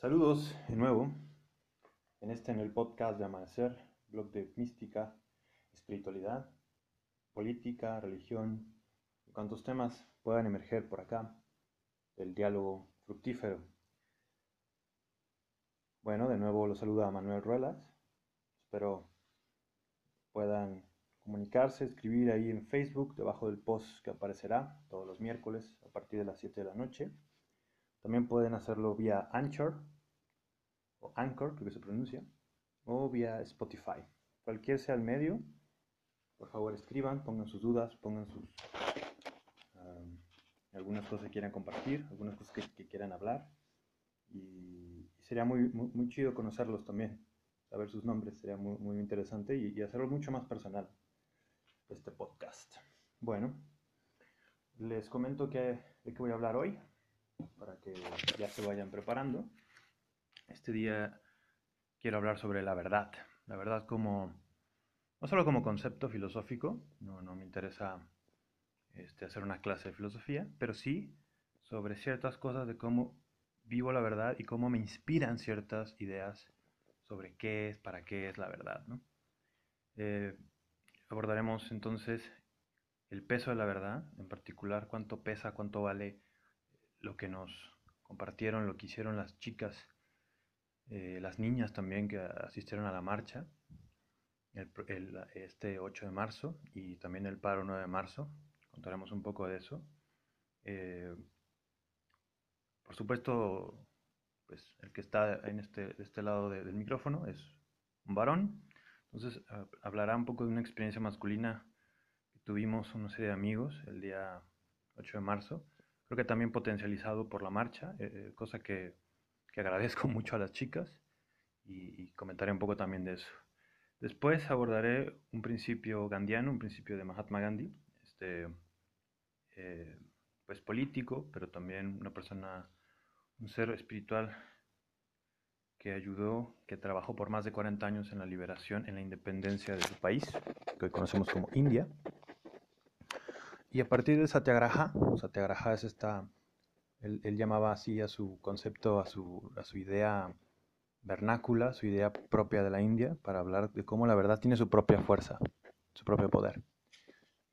Saludos de nuevo en este en el podcast de Amanecer, blog de mística, espiritualidad, política, religión, cuantos temas puedan emerger por acá del diálogo fructífero. Bueno, de nuevo los saluda Manuel Ruelas. Espero puedan comunicarse, escribir ahí en Facebook, debajo del post que aparecerá todos los miércoles a partir de las 7 de la noche. También pueden hacerlo vía Anchor, o Anchor, creo que se pronuncia, o vía Spotify. Cualquier sea el medio, por favor escriban, pongan sus dudas, pongan sus um, algunas cosas que quieran compartir, algunas cosas que, quieran hablar. Y, sería muy, muy, chido conocerlos también, saber sus nombres, sería muy, muy interesante y, y hacerlo mucho más personal, este podcast. Bueno, les comento que, de qué voy a hablar hoy para que ya se vayan preparando. Este día quiero hablar sobre la verdad. La verdad como, no solo como concepto filosófico, no, no me interesa este, hacer una clase de filosofía, pero sí sobre ciertas cosas de cómo vivo la verdad y cómo me inspiran ciertas ideas sobre qué es, para qué es la verdad. Eh, abordaremos entonces el peso de la verdad, en particular cuánto pesa, cuánto vale lo que nos compartieron, lo que hicieron las chicas, eh, las niñas también que asistieron a la marcha este 8 de marzo y también el paro 9 de marzo. Contaremos un poco de eso. Eh, por supuesto, pues el que está en este, este lado del micrófono es un varón. Entonces hablará un poco de una experiencia masculina que tuvimos una serie de amigos el día 8 de marzo creo que también potencializado por la marcha, eh, eh, cosa que, que, agradezco mucho a las chicas y, comentaré un poco también de eso. Después abordaré un principio gandiano, un principio de Mahatma Gandhi, este, eh, pues político, pero también una persona, un ser espiritual que ayudó, que trabajó por más de 40 años en la liberación, en la independencia de su país, que hoy conocemos como India. Y a partir de Satyagraha, Satyagraha es esta, él, llamaba así a su concepto, a su, idea vernácula, su idea propia de la India, para hablar de cómo la verdad tiene su propia fuerza, su propio poder.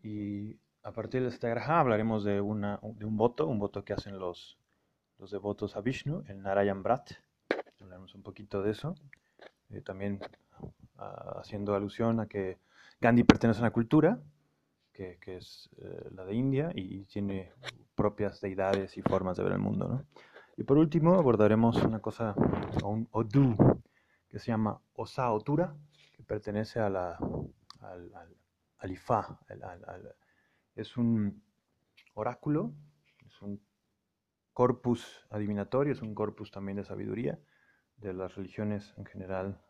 Y a partir de Satyagraha hablaremos de, un voto, un voto que hacen los, los devotos a Vishnu, el Narayan Brat. Hablaremos un poquito de eso. Eh, también ah, haciendo alusión a que Gandhi pertenece a una cultura que, es eh, la de India y tiene propias deidades y formas de ver el mundo. ¿no? Y por último abordaremos una cosa, un Odu, que se llama Osa Otura, que pertenece a la, al, al, Ifá. es un oráculo, es un corpus adivinatorio, es un corpus también de sabiduría de las religiones en general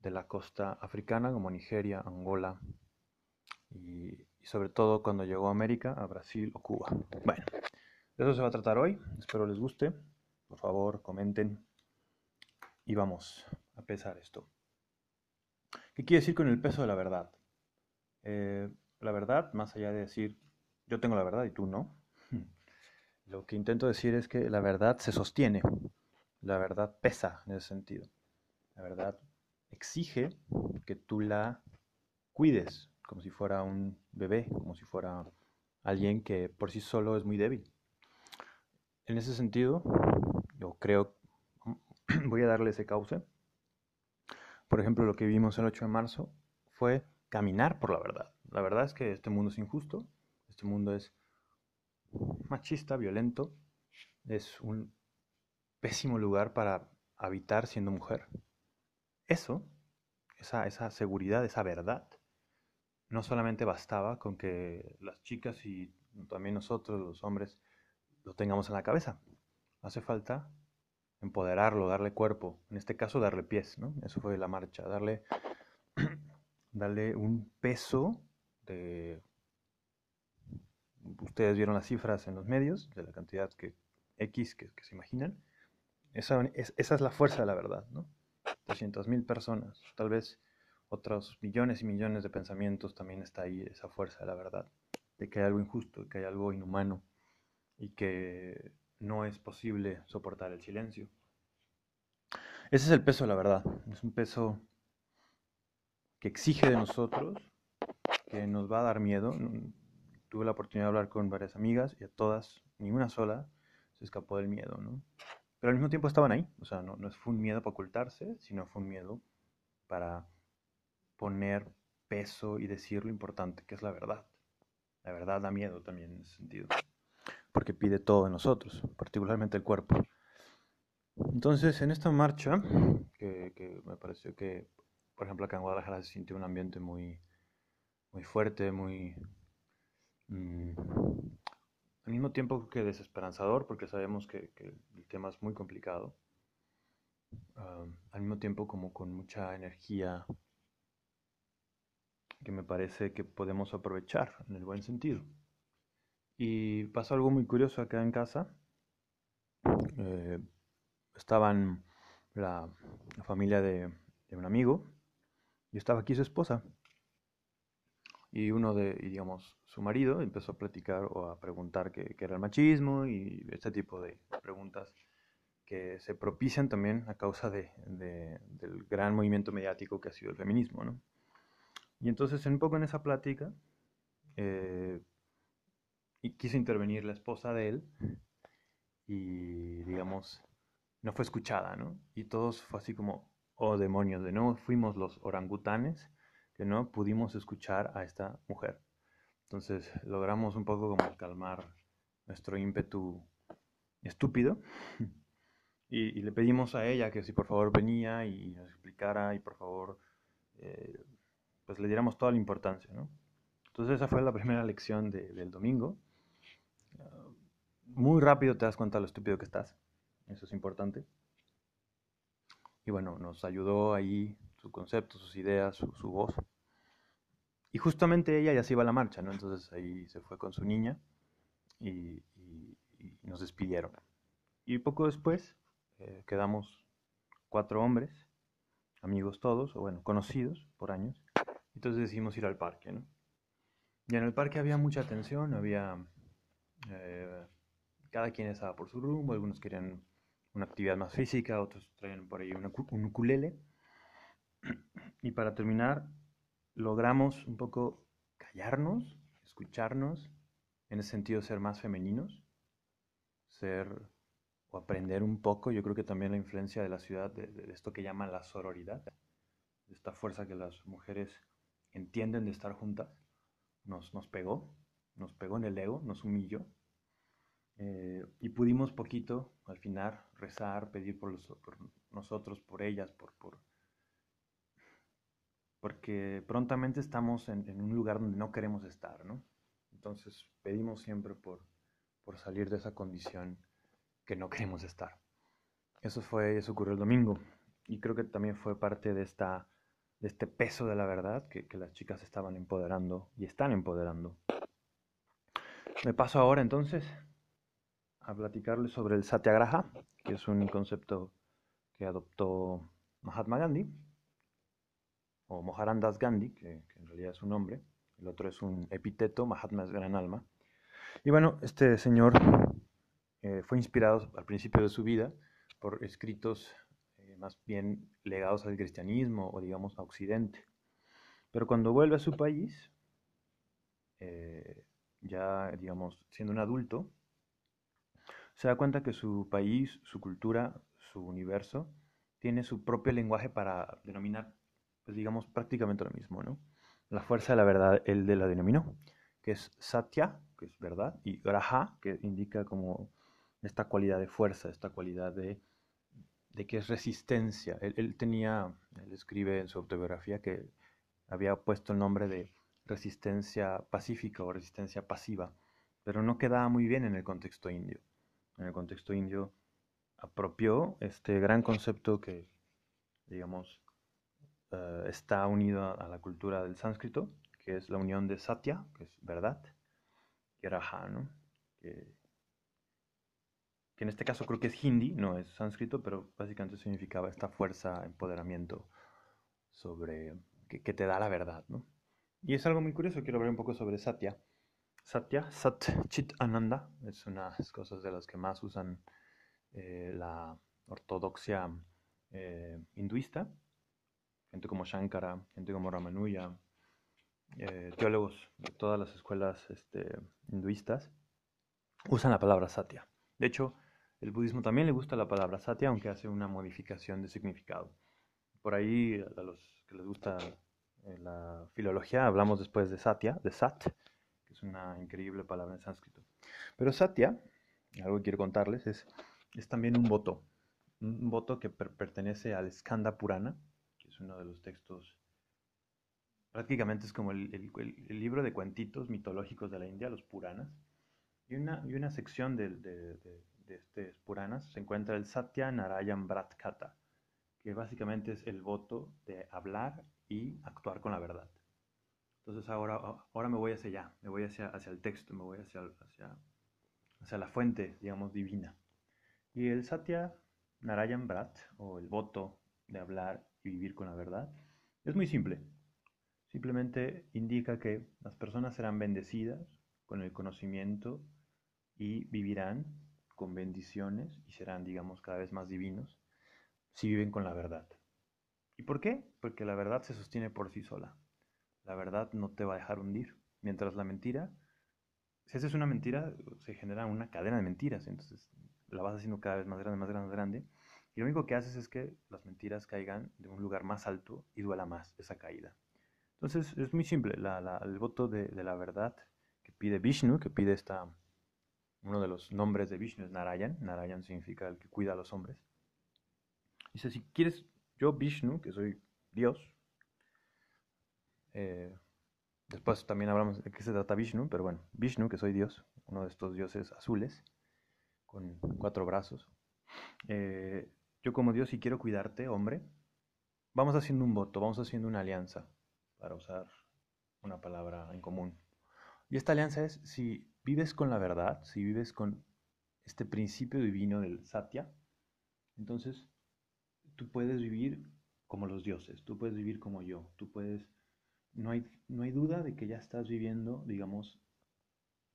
de la costa africana, como Nigeria, Angola, y, sobre todo cuando llegó a América, a Brasil o Cuba. Bueno, de eso se va a tratar hoy. Espero les guste. Por favor, comenten y vamos a pesar esto. ¿Qué quiere decir con el peso de la verdad? Eh, la verdad, más allá de decir yo tengo la verdad y tú no, lo que intento decir es que la verdad se sostiene, la verdad pesa en ese sentido. La verdad exige que tú la cuides, como si fuera un bebé, como si fuera alguien que por sí solo es muy débil. En ese sentido, yo creo, voy a darle ese cauce. Por ejemplo, lo que vimos el 8 de marzo fue caminar por la verdad. La verdad es que este mundo es injusto, este mundo es machista, violento, es un pésimo lugar para habitar siendo mujer. Eso, esa, esa seguridad, esa verdad, no solamente bastaba con que las chicas y también nosotros, los hombres, lo tengamos en la cabeza. Hace falta empoderarlo, darle cuerpo, en este caso darle pies, ¿no? Eso fue la marcha, darle, darle un peso de... Ustedes vieron las cifras en los medios, de la cantidad que X que, se imaginan. Esa es, esa es la fuerza de la verdad, ¿no? 200.000 personas, tal vez otros millones y millones de pensamientos, también está ahí esa fuerza de la verdad, de que hay algo injusto, que hay algo inhumano y que no es posible soportar el silencio. Ese es el peso de la verdad. Es un peso que exige de nosotros, que nos va a dar miedo. Tuve la oportunidad de hablar con varias amigas y a todas, ninguna sola, se escapó del miedo, ¿no? Pero al mismo tiempo estaban ahí. O sea, no, no fue un miedo para ocultarse, sino fue un miedo para poner peso y decir lo importante que es la verdad. La verdad da miedo también en ese sentido, porque pide todo de nosotros, particularmente el cuerpo. Entonces, en esta marcha, que, me pareció que, por ejemplo, acá en Guadalajara se sintió un ambiente muy, muy fuerte, muy... Mm, al mismo tiempo que desesperanzador, porque sabemos que, el tema es muy complicado. Ah, al mismo tiempo como con mucha energía que me parece que podemos aprovechar en el buen sentido. Y pasó algo muy curioso acá en casa. Eh, estaban la, familia de, un amigo y estaba aquí su esposa. Y uno de, digamos, su marido empezó a platicar o a preguntar qué, era el machismo y este tipo de preguntas que se propician también a causa de, del gran movimiento mediático que ha sido el feminismo, ¿no? Y entonces, un poco en esa plática, eh, y quiso intervenir la esposa de él y, digamos, no fue escuchada, ¿no? Y todos fue así como, oh demonios, de nuevo fuimos los orangutanes que no pudimos escuchar a esta mujer. Entonces logramos un poco como calmar nuestro ímpetu estúpido y, le pedimos a ella que si por favor venía y nos explicara y por favor eh, pues le diéramos toda la importancia, ¿no? Entonces esa fue la primera lección del domingo. Ah, muy rápido te das cuenta de lo estúpido que estás. Eso es importante. Y bueno, nos ayudó ahí su concepto, sus ideas, su, voz. Y justamente ella ya se iba a la marcha, ¿no? Entonces ahí se fue con su niña y, nos despidieron. Y poco después eh, quedamos cuatro hombres, amigos todos, o bueno, conocidos por años, entonces decidimos ir al parque, ¿no? Y en el parque había mucha tensión, había... Eh, cada quien estaba por su rumbo, algunos querían una actividad más física, otros traían por ahí un ukulele. Y para terminar, logramos un poco callarnos, escucharnos, en ese sentido ser más femeninos, ser o aprender un poco, yo creo que también la influencia de la ciudad, de, de esto que llaman la sororidad, de esta fuerza que las mujeres entienden de estar juntas, nos, nos pegó, nos pegó en el ego, nos humilló. Eh, y pudimos poquito, al final, rezar, pedir por, nosotros, por ellas, por, por, porque prontamente estamos en, en, un lugar donde no queremos estar, ¿no? Entonces pedimos siempre por, por salir de esa condición que no queremos estar. Eso fue, eso ocurrió el domingo. Y creo que también fue parte de esta de este peso de la verdad que, las chicas estaban empoderando y están empoderando. Me paso ahora entonces a platicarles sobre el Satyagraha, que es un concepto que adoptó Mahatma Gandhi, o Moharandas Gandhi, que, en realidad es un nombre, el otro es un epíteto, Mahatma es gran alma. Y bueno, este señor eh, fue inspirado al principio de su vida por escritos más bien legados al cristianismo o digamos a Occidente. Pero cuando vuelve a su país, eh, ya digamos siendo un adulto, se da cuenta que su país, su cultura, su universo, tiene su propio lenguaje para denominar, pues digamos, prácticamente lo mismo, ¿no? La fuerza de la verdad, él de la denominó, que es Satya, que es verdad, y Graha, que indica como esta cualidad de fuerza, esta cualidad de de que es resistencia. Él, tenía, él escribe en su autobiografía que había puesto el nombre de resistencia pacífica o resistencia pasiva, pero no quedaba muy bien en el contexto indio. En el contexto indio apropió este gran concepto que, digamos, eh, está unido a, la cultura del sánscrito, que es la unión de satya, que es verdad, y raja, ¿no? que que en este caso creo que es hindi, no es sánscrito, pero básicamente significaba esta fuerza, empoderamiento sobre que, te da la verdad, ¿no? Y es algo muy curioso, quiero hablar un poco sobre Satya. Satya, Sat Chit Ananda, es una de las cosas de las que más usan eh, la ortodoxia eh, hinduista, gente como Shankara, gente como Ramanuja, eh, teólogos de todas las escuelas este, hinduistas, usan la palabra satya. De hecho, el budismo también le gusta la palabra satya, aunque hace una modificación de significado. Por ahí, a los que les gusta eh, la filología, hablamos después de satya, de sat, que es una increíble palabra en sánscrito. Pero satya, algo quiero contarles, es, es también un voto, un voto que pertenece al Skanda Purana, que es uno de los textos, prácticamente es como el, libro de cuentitos mitológicos de la India, los Puranas, y una, y una sección de, de, de estos Puranas se encuentra el Satya Narayan Bratkata, que básicamente es el voto de hablar y actuar con la verdad. Entonces ahora, ahora me voy hacia allá, me voy hacia, hacia el texto, me voy hacia, hacia, hacia la fuente, digamos, divina. Y el Satya Narayan Brat, o el voto de hablar y vivir con la verdad, es muy simple. Simplemente indica que las personas serán bendecidas con el conocimiento y vivirán con bendiciones y serán, digamos, cada vez más divinos si viven con la verdad. ¿Y por qué? Porque la verdad se sostiene por sí sola. La verdad no te va a dejar hundir. Mientras la mentira, si haces una mentira, se genera una cadena de mentiras. Entonces la vas haciendo cada vez más grande, más grande, más grande. Y lo único que haces es que las mentiras caigan de un lugar más alto y duela más esa caída. Entonces es muy simple. el voto de, la verdad que pide Vishnu, que pide esta, uno de los nombres de Vishnu es Narayan. Narayan significa el que cuida a los hombres. Dice, si quieres yo, Vishnu, que soy Dios, eh, después también hablamos de qué se trata Vishnu, pero bueno, Vishnu, que soy Dios, uno de estos dioses azules, con cuatro brazos. Eh, yo como Dios, si quiero cuidarte, hombre, vamos haciendo un voto, vamos haciendo una alianza, para usar una palabra en común. Y esta alianza es, si vives con la verdad, si vives con este principio divino del Satya, entonces tú puedes vivir como los dioses, tú puedes vivir como yo, tú puedes, no hay, no hay duda de que ya estás viviendo, digamos,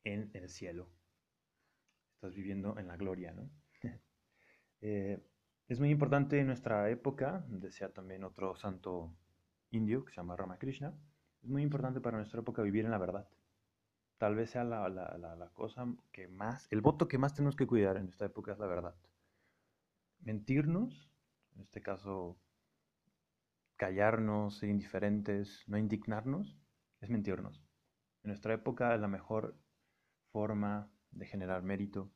en el cielo, estás viviendo en la gloria, ¿no? Eh, es muy importante en nuestra época, decía también otro santo indio que se llama Ramakrishna, es muy importante para nuestra época vivir en la verdad. Tal vez sea la, cosa que más, el voto que más tenemos que cuidar en esta época es la verdad. Mentirnos en este caso, callarnos, ser indiferentes, no indignarnos, es mentirnos. En nuestra época la mejor forma de generar mérito,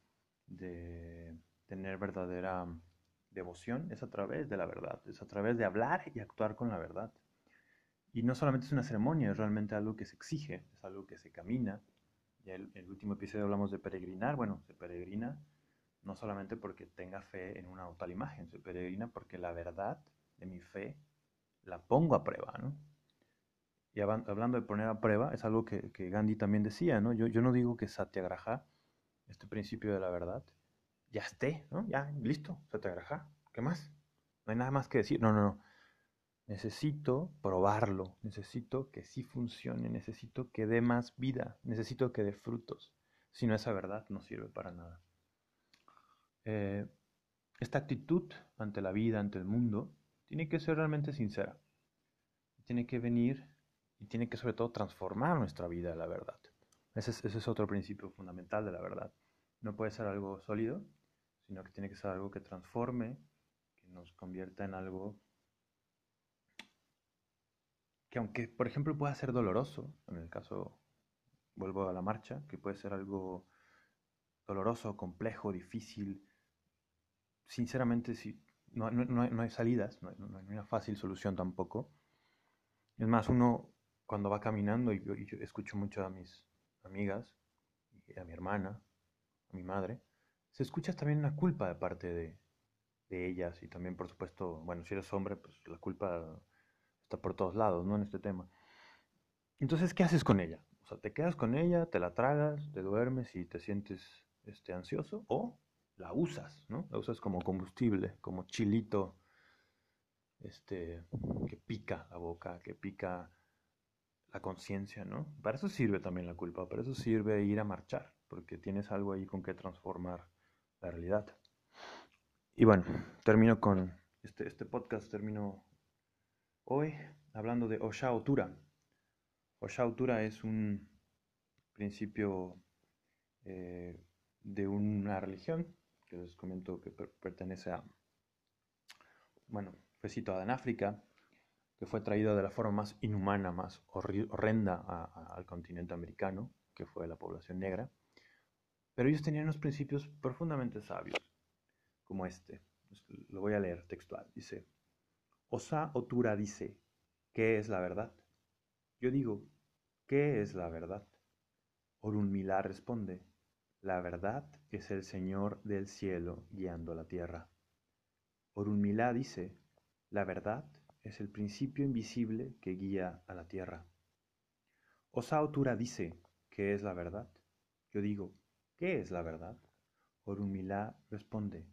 de tener verdadera devoción, es a través de la verdad, es a través de hablar y actuar con la verdad. Y no solamente es una ceremonia, es realmente algo que se exige, es algo que se camina. Ya el, el último episodio hablamos de peregrinar, bueno, se peregrina no solamente porque tenga fe en una o tal imagen, soy peregrina porque la verdad de mi fe la pongo a prueba, ¿no? Y hablando de poner a prueba, es algo que, Gandhi también decía, ¿no? Yo, yo no digo que Satyagraha, este principio de la verdad, ya esté, ¿no? Ya, listo, Satyagraha, ¿qué más? No hay nada más que decir, no, no, no. Necesito probarlo, necesito que sí funcione, necesito que dé más vida, necesito que dé frutos. Si no, esa verdad no sirve para nada. Eh, esta actitud ante la vida, ante el mundo, tiene que ser realmente sincera. Tiene que venir y tiene que sobre todo transformar nuestra vida, la verdad. Ese es, ese es otro principio fundamental de la verdad. No puede ser algo sólido, sino que tiene que ser algo que transforme, que nos convierta en algo que aunque, por ejemplo, pueda ser doloroso, en el caso, vuelvo a la marcha, que puede ser algo doloroso, complejo, difícil, sinceramente, sí, no, no, hay salidas, no, hay una fácil solución tampoco. Es más, uno cuando va caminando, y escucho mucho a mis amigas, a mi hermana, a mi madre, se escucha también una culpa de parte de ellas y también, por supuesto, bueno, si eres hombre, pues la culpa está por todos lados, ¿no? En este tema. Entonces, ¿qué haces con ella? O sea, te quedas con ella, te la tragas, te duermes y te sientes este, ansioso, o la usas, ¿no? La usas como combustible, como chilito, este, que pica la boca, que pica la conciencia, ¿no? Para eso sirve también la culpa, para eso sirve ir a marchar, porque tienes algo ahí con que transformar la realidad. Y bueno, termino con este, este podcast terminó hoy hablando de Osha Otura. Osha Otura es un principio eh, de una religión que les comento que pertenece a, bueno, fue situada en África, que fue traída de la forma más inhumana, más horrenda al continente americano, que fue la población negra. Pero ellos tenían unos principios profundamente sabios, como este. Lo voy a leer textual. Dice, Osa Otura dice, ¿qué es la verdad? Yo digo, ¿qué es la verdad? Orunmila responde, la verdad es el Señor del cielo guiando la tierra. Orunmila dice, la verdad es el principio invisible que guía a la tierra. Osa Otura dice, ¿qué es la verdad? Yo digo, ¿Qué es la verdad? Orunmila responde,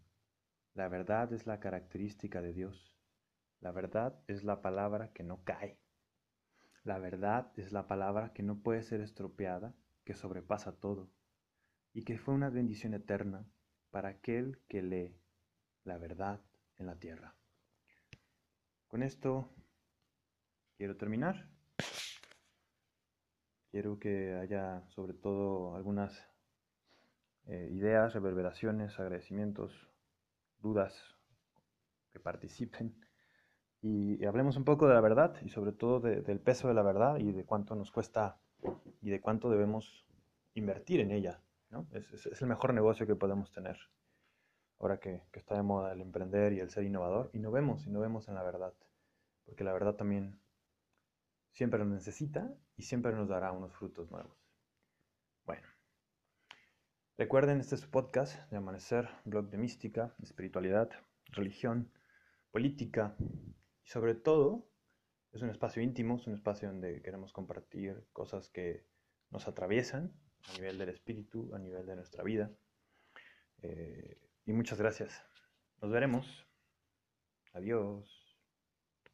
la verdad es la característica de Dios. La verdad es la palabra que no cae. La verdad es la palabra que no puede ser estropeada, que sobrepasa todo, y que fue una bendición eterna para aquel que lee la verdad en la tierra. Con esto quiero terminar. Quiero que haya sobre todo algunas eh, ideas, reverberaciones, agradecimientos, dudas, que participen y, hablemos un poco de la verdad y sobre todo del peso de la verdad y de cuánto nos cuesta y de cuánto debemos invertir en ella. ¿no? Es, el mejor negocio que podemos tener ahora que, que, está de moda el emprender y el ser innovador. Y no vemos, y no vemos en la verdad, porque la verdad también siempre nos necesita y siempre nos dará unos frutos nuevos. Bueno. Recuerden, este es su podcast de Amanecer, blog de mística, espiritualidad, religión, política y sobre todo es un espacio íntimo, es un espacio donde queremos compartir cosas que nos atraviesan a nivel del espíritu, a nivel de nuestra vida. Eh, y muchas gracias. Nos veremos. Adiós.